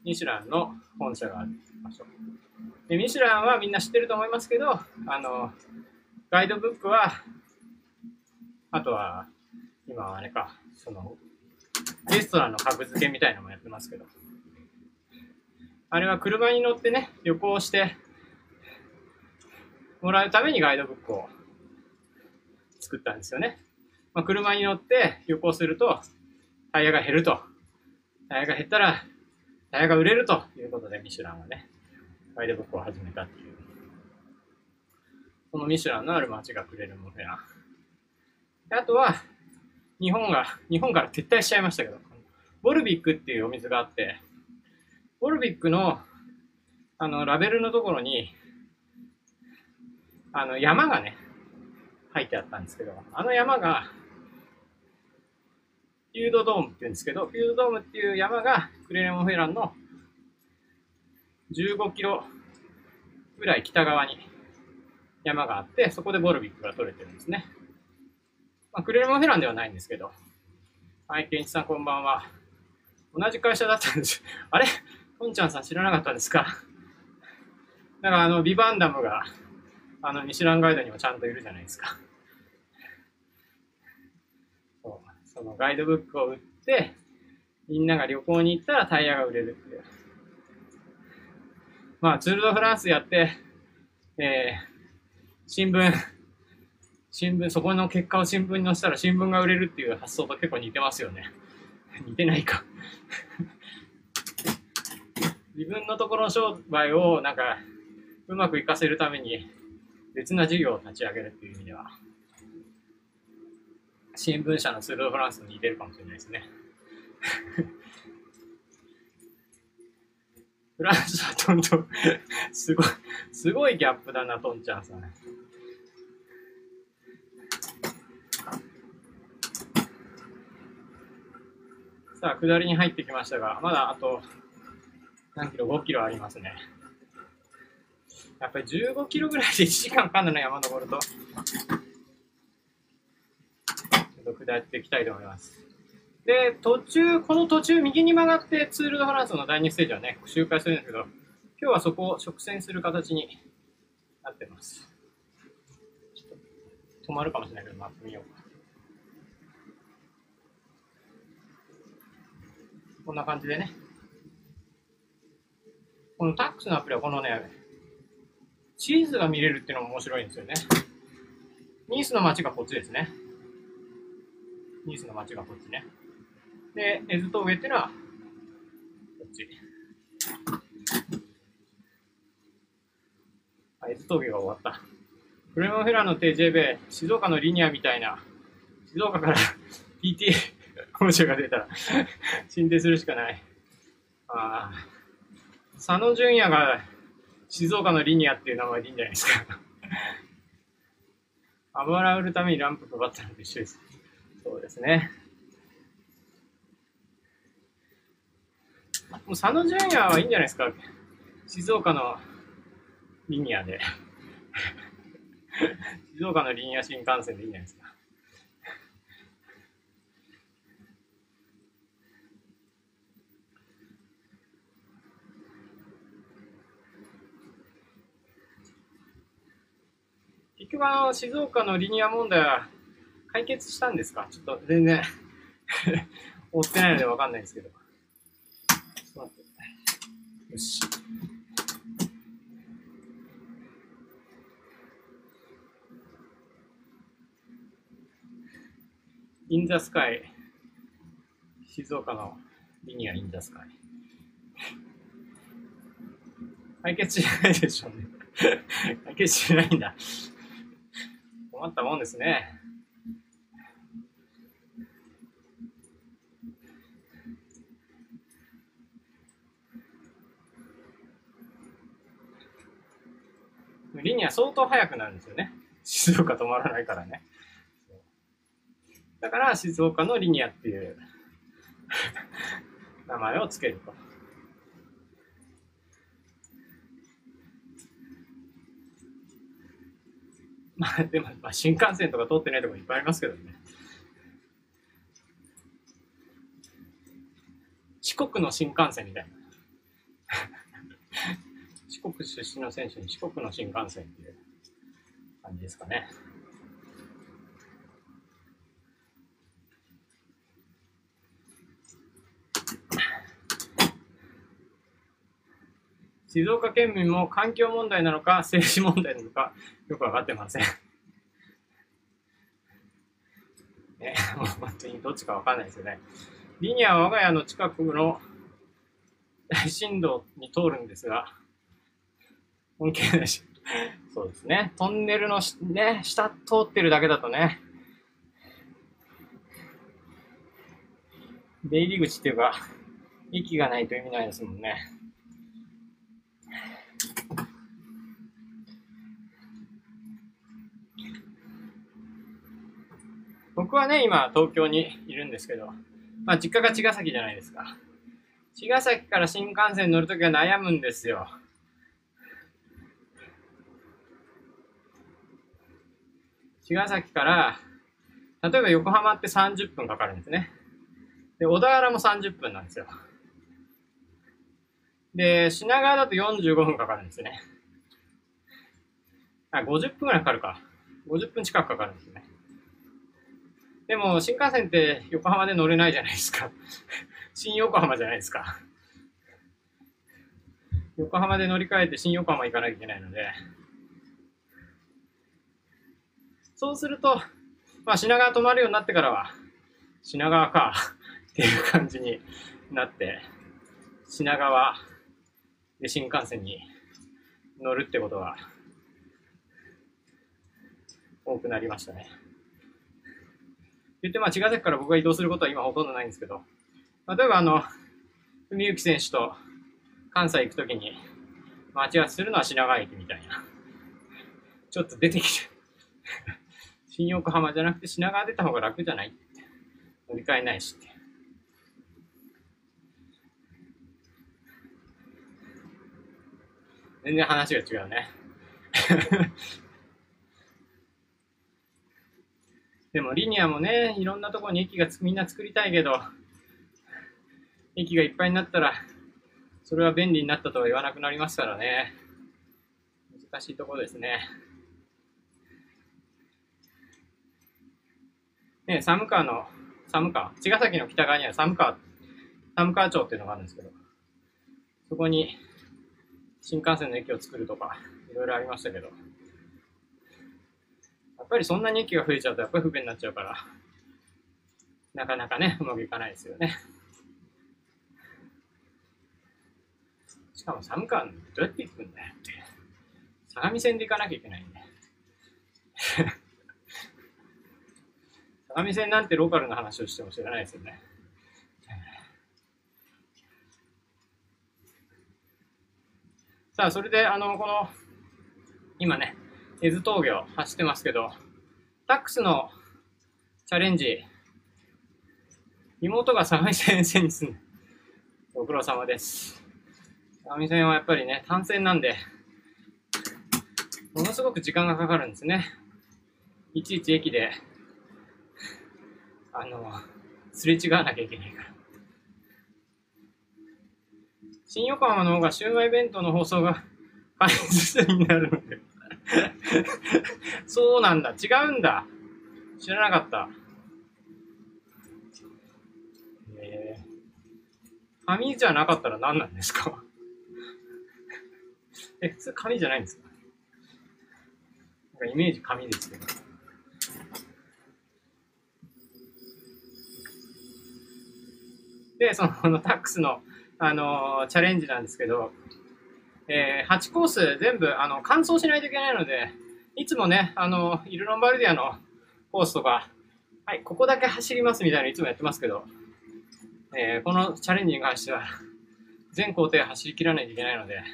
ミシュランの本社がある場所。で、ミシュランはみんな知ってると思いますけど、あの、ガイドブックは、あとは、今はあれか、その、レストランの格付けみたいなのもやってますけど、あれは車に乗ってね、旅行してもらうためにガイドブックを作ったんですよね。まあ、車に乗って旅行すると、タイヤが減ると。タイヤが減ったら、タイヤが売れるということで、ミシュランはね、ガイドブックを始めたっていう。このミシュランのある街がくれるものや。あとは、日本が、日本から撤退しちゃいましたけど、ボルビックっていうお水があって、ボルビックの、あの、ラベルのところに、あの、山がね、書いてあったんですけど、あの山が、フィールドドームって言うんですけど、フィールドドームっていう山がクレレモフェランの15キロぐらい北側に山があって、そこでボルビックが取れてるんですね。まあ、クレレモフェランではないんですけど、はい、ケンチさんこんばんは。同じ会社だったんです。あれ？ポンちゃんさん知らなかったですか？だからあの、ビバンダムがあの、ミシュランガイドにもちゃんといるじゃないですか。そう。そのガイドブックを売って、みんなが旅行に行ったらタイヤが売れるっていう。まあ、ツールドフランスやって、えー、新聞、新聞、そこの結果を新聞に載せたら新聞が売れるっていう発想と結構似てますよね。似てないか 自分のところの商売をなんかうまくいかせるために別な事業を立ち上げるっていう意味では新聞社のツール・ド・フランスに似てるかもしれないですね。フランスはどんどんすごい、すごいギャップだな、トンちゃんさん。さあ、下りに入ってきましたが、まだあと、何キロ ?5 キロありますね。やっぱり15キロぐらいで1時間かかんのね、山登ると。ちょっと下っていきたいと思います。で、途中、この途中、右に曲がってツール・ド・フランスの第2ステージはね、周回するんですけど、今日はそこを直線する形になってます。ちょっと止まるかもしれないけど、回ってみようか。こんな感じでね。このタックスのアプリはこのね、地図が見れるっていうのも面白いんですよね。ニースの街がこっちですね。ニースの街がこっちね。で、エズ峠っていうのは、こっち。あ、エズ峠が終わった。クレモフェラの TJB、静岡のリニアみたいな、静岡から PTA 本社が出たら 進呈するしかない。ああ。佐野純也が静岡のリニアっていう名前でいいんじゃないですか油売るためにランプ配ったのと一緒です。そうですね。もう佐野純也はいいんじゃないですか。静岡のリニアで。静岡のリニア新幹線でいいんじゃないですか。結局あの、静岡のリニア問題は解決したんですか？ちょっと全然 追ってないのでわかんないですけど。よし。インザスカイ。静岡のリニアインザスカイ。解決しないでしょうね。解決しないんだ。困ったもんですね。リニア相当速くなるんですよね。静岡止まらないからね。だから静岡のリニアっていう名前を付けると。まあでも、まあ、新幹線とか通ってないとこいっぱいありますけどね。四国の新幹線みたいな。四国出身の選手に四国の新幹線っていう感じですかね。静岡県民も環境問題なのか政治問題なのかよくわかってません。ね、もう本当にどっちかわかんないですよね。リニアは我が家の近くの大震度に通るんですが、本気ないし。そうですね。トンネルのね、下通ってるだけだとね、出入り口っていうか、息がないと意味ないですもんね。僕はね、今東京にいるんですけど、まあ実家が茅ヶ崎じゃないですか。茅ヶ崎から新幹線乗るときは悩むんですよ。茅ヶ崎から、例えば横浜って30分かかるんですね。で、小田原も30分なんですよ。で、品川だと45分かかるんですね。あ、50分くらいかかるか。50分近くかかるんですね。でも、新幹線って横浜で乗れないじゃないですか。新横浜じゃないですか。横浜で乗り換えて新横浜行かなきゃいけないので、そうすると、まあ品川止まるようになってからは、品川か っていう感じになって、品川で新幹線に乗るってことは多くなりましたね。言ってまあ茅ヶ崎から僕が移動することは今ほとんどないんですけど、例えばあの、文幸選手と関西行くときに待ち合わせするのは品川駅みたいな。ちょっと出てきて新横浜じゃなくて品川出た方が楽じゃないって。乗り換えないしって。全然話が違うね。でもリニアもね、いろんなところに駅がみんな作りたいけど、駅がいっぱいになったら、それは便利になったとは言わなくなりますからね。難しいところですね。ね、寒川の、寒川、茅ヶ崎の北側には寒川、寒川町っていうのがあるんですけど、そこに新幹線の駅を作るとか、いろいろありましたけど、やっぱりそんなに駅が増えちゃうとやっぱり不便になっちゃうから、なかなかね、うまくいかないですよね。しかも寒川どうやって行くんだよって。相模線で行かなきゃいけないんで。相模線なんてローカルな話をしても知らないですよね。さあ、それで、あの、この、今ね、伊豆峠を走ってますけど、タックスのチャレンジ、妹が相模線線に住んで、ご苦労様です。相模線はやっぱりね、単線なんで、ものすごく時間がかかるんですね。いちいち駅で、あの、すれ違わなきゃいけないから。新横浜の方がシウマイ弁当の放送が解説になるので そうなんだ。違うんだ。知らなかった。えー、紙じゃなかったら何なんですか？え、普通紙じゃないんですか？なんかイメージ紙ですけど。で、その、タックスの、あのー、チャレンジなんですけど、えー、8コース全部、あの、完走しないといけないので、いつもね、あの、イルロンバルディアのコースとか、はい、ここだけ走りますみたいなのいつもやってますけど、えー、このチャレンジに関しては、全工程走り切らないといけないので、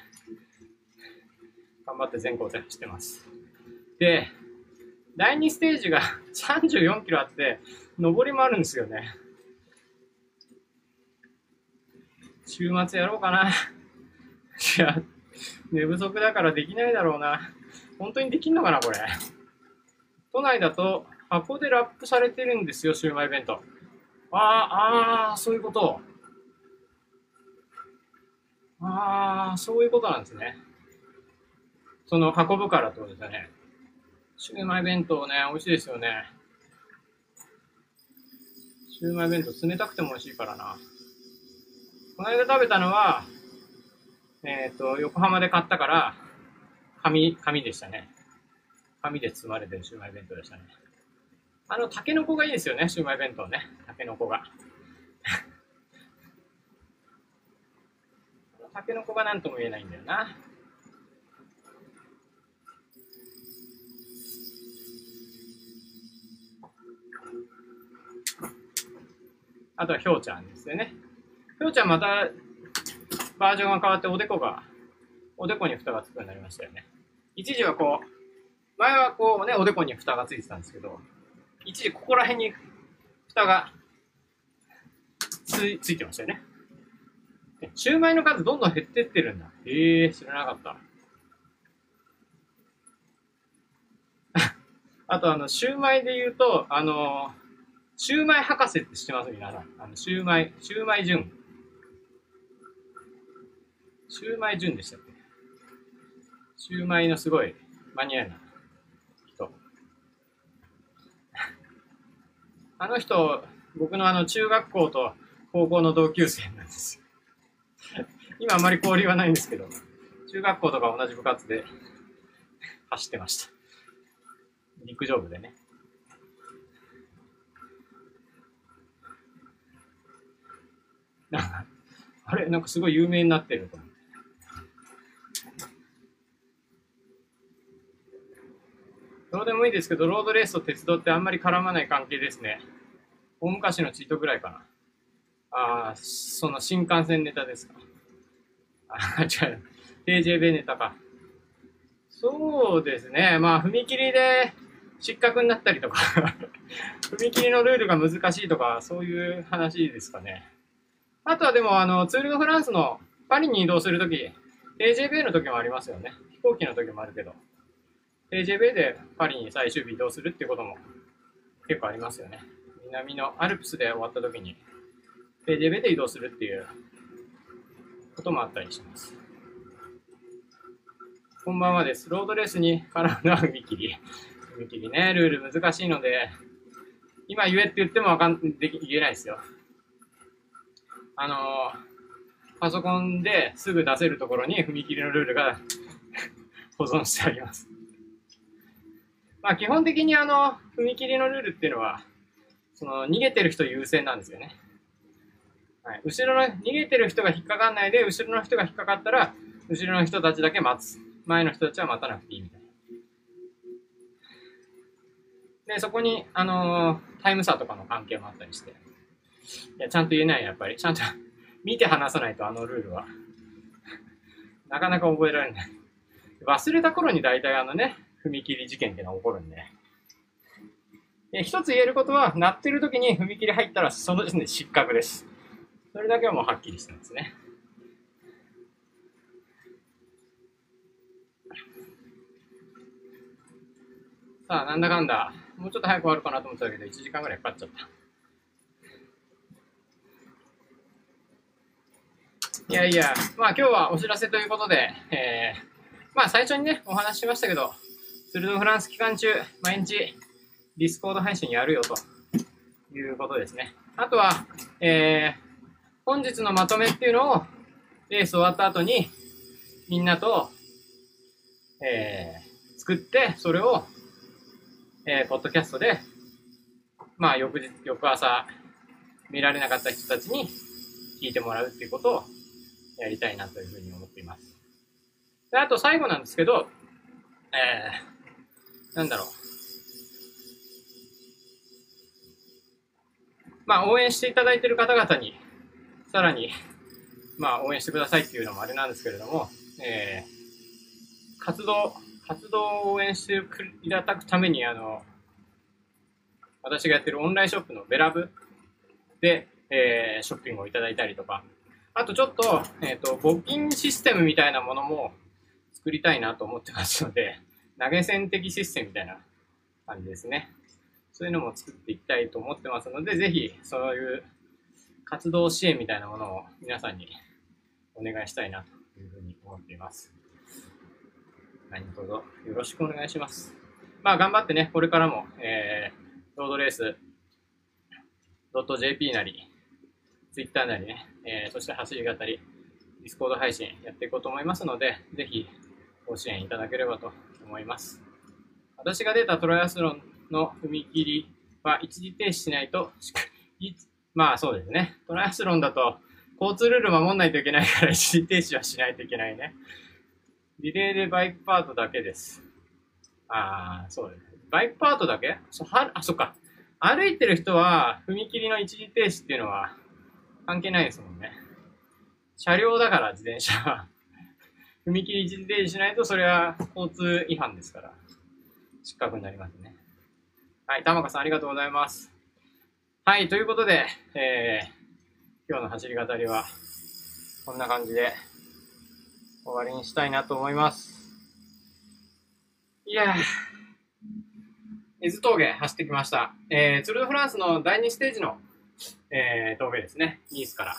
頑張って全校で走ってます。で、第2ステージが34キロあって、上りもあるんですよね。週末やろうかな。いや、寝不足だからできないだろうな。本当にできんのかな、これ。都内だと箱でラップされてるんですよ、シウマイ弁当。ああ、ああ、そういうこと。ああ、そういうことなんですね。その運ぶからってことですよね。シューマイ弁当ね、美味しいですよね。シューマイ弁当冷たくても美味しいからな。この間食べたのは、えっ、ー、と、横浜で買ったから、紙、紙でしたね。紙で包まれてるシューマイ弁当でしたね。あの、タケノコがいいですよね、シューマイ弁当ね。タケノコが。タケノコが何とも言えないんだよな。あとはひょうちゃんですよね。ひょうちゃんまたバージョンが変わっておでこが、おでこに蓋がつくようになりましたよね。一時はこう、前はこうね、おでこに蓋がついてたんですけど、一時ここら辺に蓋がつついてましたよね。シューマイの数どんどん減ってってるんだ。へえー、知らなかった。あとあの、シューマイで言うと、あのーシューマイ博士って知ってます？皆さん。あの、シューマイ、シューマイ順。シューマイ順でしたっけ？シューマイのすごいマニアな人。あの人、僕のあの中学校と高校の同級生なんです。今あまり交流はないんですけど、中学校とか同じ部活で走ってました。陸上部でね。あれなんかすごい有名になってると思う。どうでもいいですけど、ロードレースと鉄道ってあんまり絡まない関係ですね。大昔のチートぐらいかな。ああ、その新幹線ネタですか。ああ、違う。TJB ネタか。そうですね。まあ、踏切で失格になったりとか 踏切のルールが難しいとか、そういう話ですかね。あとはでも、あの、ツール・ド・フランスのパリに移動するとき、TJB の時もありますよね。飛行機の時もあるけど。TJB でパリに最終日移動するってことも結構ありますよね。南のアルプスで終わった時に TJB で移動するっていうこともあったりします。こんばんはです。ロードレースに絡むの踏切。踏切ね、ルール難しいので、今言えって言ってもわかん、でき、言えないですよ。あの、パソコンですぐ出せるところに踏切のルールが 保存してあります。まあ基本的にあの、踏切のルールっていうのは、その逃げてる人優先なんですよね。はい、後ろの、逃げてる人が引っかかんないで、後ろの人が引っかかったら、後ろの人たちだけ待つ。前の人たちは待たなくていいみたいな。で、そこに、あのー、タイム差とかの関係もあったりして。いや、ちゃんと言えない、やっぱり。ちゃんと見て話さないと、あのルールは。なかなか覚えられない。忘れた頃に大体あのね、踏切事件っていうのが起こるんで。で一つ言えることは、鳴ってる時に踏切入ったらその時点で失格です。それだけはもうはっきりしてますね。さあ、なんだかんだ、もうちょっと早く終わるかなと思ったけど、1時間ぐらいかかっちゃった。いやいや、まあ今日はお知らせということで、えー、まあ最初にね、お話ししましたけど、ツールドフランス期間中、毎日ディスコード配信やるよということですね。あとは、えー、本日のまとめっていうのを、レース終わった後に、みんなと、えー、作って、それを、えー、ポッドキャストで、まあ、翌日、翌朝、見られなかった人たちに聞いてもらうっていうことをやりたいなというふうに思っています。であと最後なんですけど、えー、なんだろう。まあ、応援していただいている方々に、さらに、まあ、応援してくださいっていうのもあれなんですけれども、えー、活動、活動を応援していただくために、あの、私がやってるオンラインショップのベラブで、えー、ショッピングをいただいたりとか、あとちょっと、えっ、ー、と、募金システムみたいなものも作りたいなと思ってますので、投げ銭的システムみたいな感じですね。そういうのも作っていきたいと思ってますので、ぜひそういう活動支援みたいなものを皆さんにお願いしたいなというふうに思っています。何卒よろしくお願いします。まあ頑張ってね、これからも、えー、ロードレース .jp なり、Twitter なりね、えー、そして走り語り、ディスコード配信やっていこうと思いますので、ぜひご支援いただければと思います。私が出たトライアスロンの踏切は一時停止しないと、まあそうですね。トライアスロンだと交通ルール守んないといけないから一時停止はしないといけないね。リレーでバイクパートだけです。ああ、そうです。バイクパートだけ？そはあ、そっか。歩いてる人は踏切の一時停止っていうのは関係ないですもんね。車両だから自転車は。踏切一時停止しないと、それは交通違反ですから、失格になりますね。はい、玉川さんありがとうございます。はい、ということで、えー、今日の走り語りは、こんな感じで終わりにしたいなと思います。いやー、伊豆峠走ってきました。えー、ツル・ド・フランスの第2ステージの、えー、峠ですね。ニースから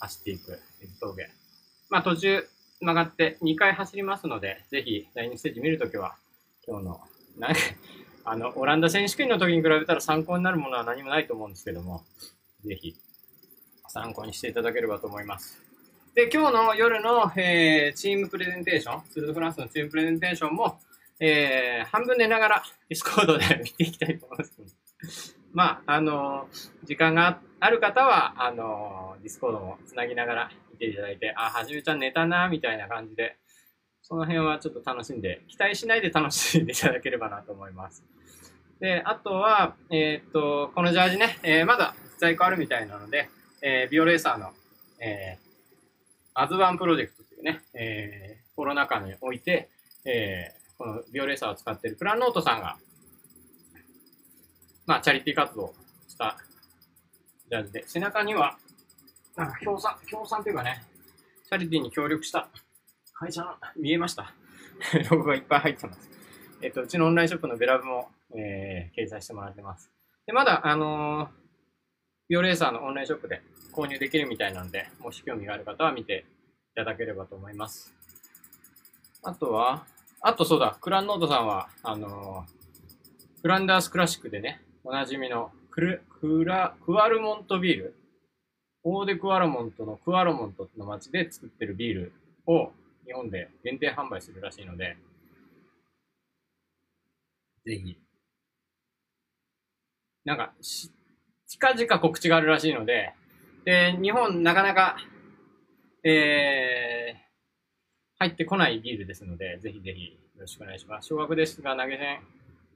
走っていく伊豆峠。まあ途中、曲がって2回走りますので、ぜひ第2ステージ見るときは、今日の、なん あの、オランダ選手権の時に比べたら参考になるものは何もないと思うんですけども、ぜひ参考にしていただければと思います。で、今日の夜の、えー、チームプレゼンテーション、ツール・フランスのチームプレゼンテーションも、えー、半分寝ながらディスコードで 見ていきたいと思います。まあ、あのー、時間がある方は、あのー、ディスコードもつなぎながらていただいて、あ、はじめちゃん寝たな、みたいな感じで、その辺はちょっと楽しんで、期待しないで楽しんでいただければなと思います。で、あとは、えっと、このジャージね、えまだ在庫あるみたいなので、えビオレーサーの、えアズワンプロジェクトというね、えコロナ禍において、えこのビオレーサーを使っているプランノートさんが、まあ、チャリティー活動したジャージで、背中には、なんか協賛、協賛というかね、チャリティーに協力した会社、見えました。ロゴがいっぱい入ってます。えっと、うちのオンラインショップのベラブも、えー、掲載してもらってます。で、まだ、あのー、ビオレーサーのオンラインショップで購入できるみたいなので、もし興味がある方は見ていただければと思います。あとは、あとそうだ、クランノートさんは、あのー、フランダースクラシックでね、おなじみのクル、クラ、クワルモントビール、オーデクワルモントのクワルモントの町で作ってるビールを日本で限定販売するらしいので、ぜひ。なんか、し、近々告知があるらしいので、で、日本なかなか、えー、入ってこないビールですので、ぜひぜひよろしくお願いします。小学ですが投げ銭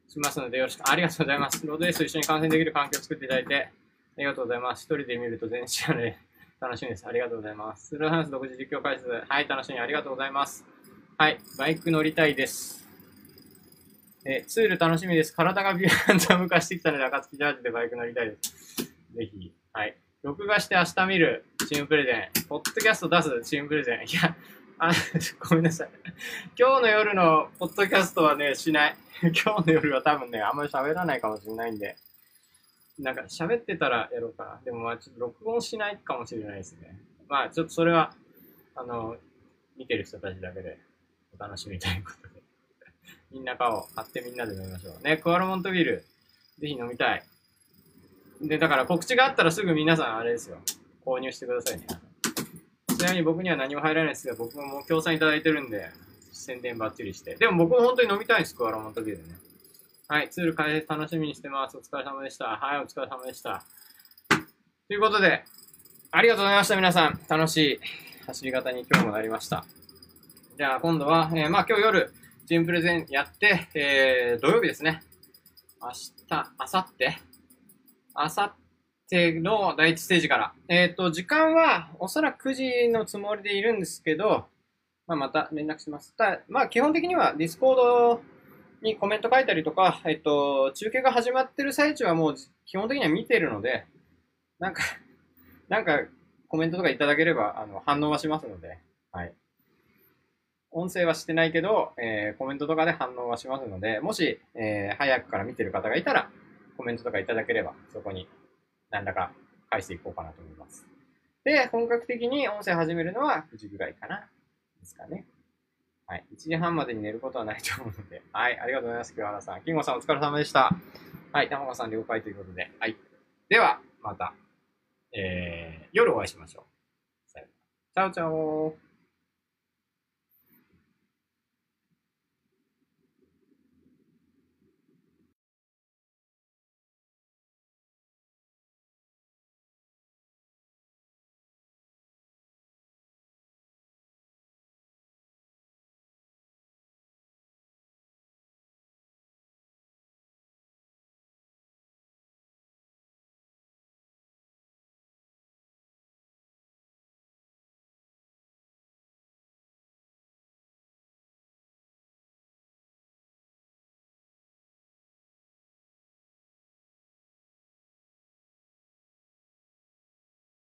しますのでよろしく、ありがとうございます。ロードレース一緒に観戦できる環境を作っていただいて、ありがとうございます。一人で見ると全然違うので、楽しみです。ありがとうございます。スルーハウス独自実況解説。はい、楽しみ。ありがとうございます。はい、バイク乗りたいです。えツール楽しみです。体がビューンと向かしてきたので、暁ジャージでバイク乗りたいです。ぜひ、はい。録画して明日見るチームプレゼン。ポッドキャスト出すチームプレゼン。いや、あ、ごめんなさい。今日の夜のポッドキャストはね、しない。今日の夜は多分ね、あんまり喋らないかもしれないんで。なんか喋ってたらやろうかな。でもまあちょっと録音しないかもしれないですね。まあちょっとそれは、あの、見てる人たちだけでお楽しみということで。みんな顔買ってみんなで飲みましょう。ね、クアロモントビール、ぜひ飲みたい。で、だから告知があったらすぐ皆さんあれですよ。購入してくださいね。ちなみに僕には何も入らないですが、僕ももう協賛いただいてるんで、宣伝バッチリして。でも僕も本当に飲みたいんです、クアロモントビールね。はい、ツール開発楽しみにしてます。お疲れ様でした。はい、お疲れ様でした。ということで、ありがとうございました、皆さん。楽しい走り語りに今日もなりました。じゃあ、今度は、えー、まあ今日夜、チームプレゼンやって、えー、土曜日ですね。明日、明後日？明後日の第一ステージから。えっ、ー、と、時間はおそらく9時のつもりでいるんですけど、まあ、また連絡します。たまあ、基本的にはディスコードにコメント書いたりとか、えっと、中継が始まってる最中はもう基本的には見てるので、なんか、なんかコメントとかいただければあの反応はしますので、はい。音声はしてないけど、えー、コメントとかで反応はしますので、もし、えー、早くから見てる方がいたら、コメントとかいただければ、そこに何らか返していこうかなと思います。で、本格的に音声始めるのは9時ぐらいかな。ですかね。はい。1時半までに寝ることはないと思うので。はい。ありがとうございます。清原さん。金吾さんお疲れ様でした。はい。玉川さん了解ということで。はい。では、また、えー、夜お会いしましょう。さよなら。チャオチャオ